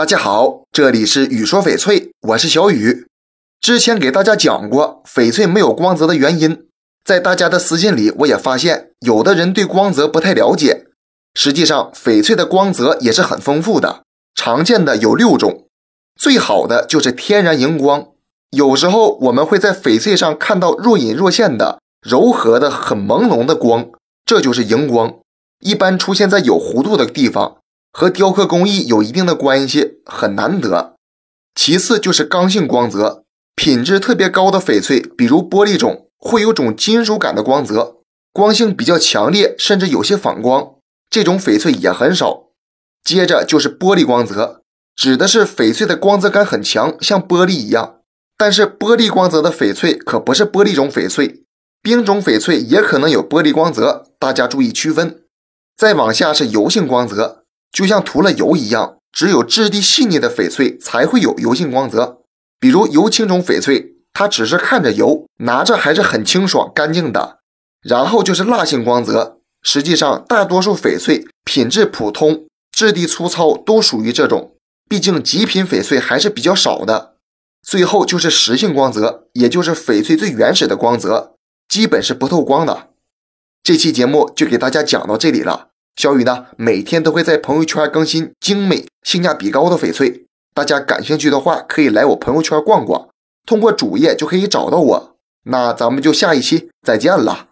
大家好，这里是雨说翡翠，我是小雨。之前给大家讲过翡翠没有光泽的原因，在大家的私信里，我也发现有的人对光泽不太了解。实际上，翡翠的光泽也是很丰富的，常见的有六种。最好的就是天然荧光，有时候我们会在翡翠上看到若隐若现的、柔和的、很朦胧的光，这就是荧光，一般出现在有弧度的地方。和雕刻工艺有一定的关系，很难得。其次就是刚性光泽，品质特别高的翡翠，比如玻璃种，会有种金属感的光泽，光性比较强烈，甚至有些反光。这种翡翠也很少。接着就是玻璃光泽，指的是翡翠的光泽感很强，像玻璃一样。但是玻璃光泽的翡翠可不是玻璃种翡翠，冰种翡翠也可能有玻璃光泽，大家注意区分。再往下是油性光泽。就像涂了油一样，只有质地细腻的翡翠才会有油性光泽。比如油青种翡翠，它只是看着油，拿着还是很清爽干净的。然后就是蜡性光泽，实际上大多数翡翠品质普通、质地粗糙都属于这种，毕竟极品翡翠还是比较少的。最后就是实性光泽，也就是翡翠最原始的光泽，基本是不透光的。这期节目就给大家讲到这里了。小雨呢，每天都会在朋友圈更新精美、性价比高的翡翠，大家感兴趣的话，可以来我朋友圈逛逛，通过主页就可以找到我。那咱们就下一期再见了。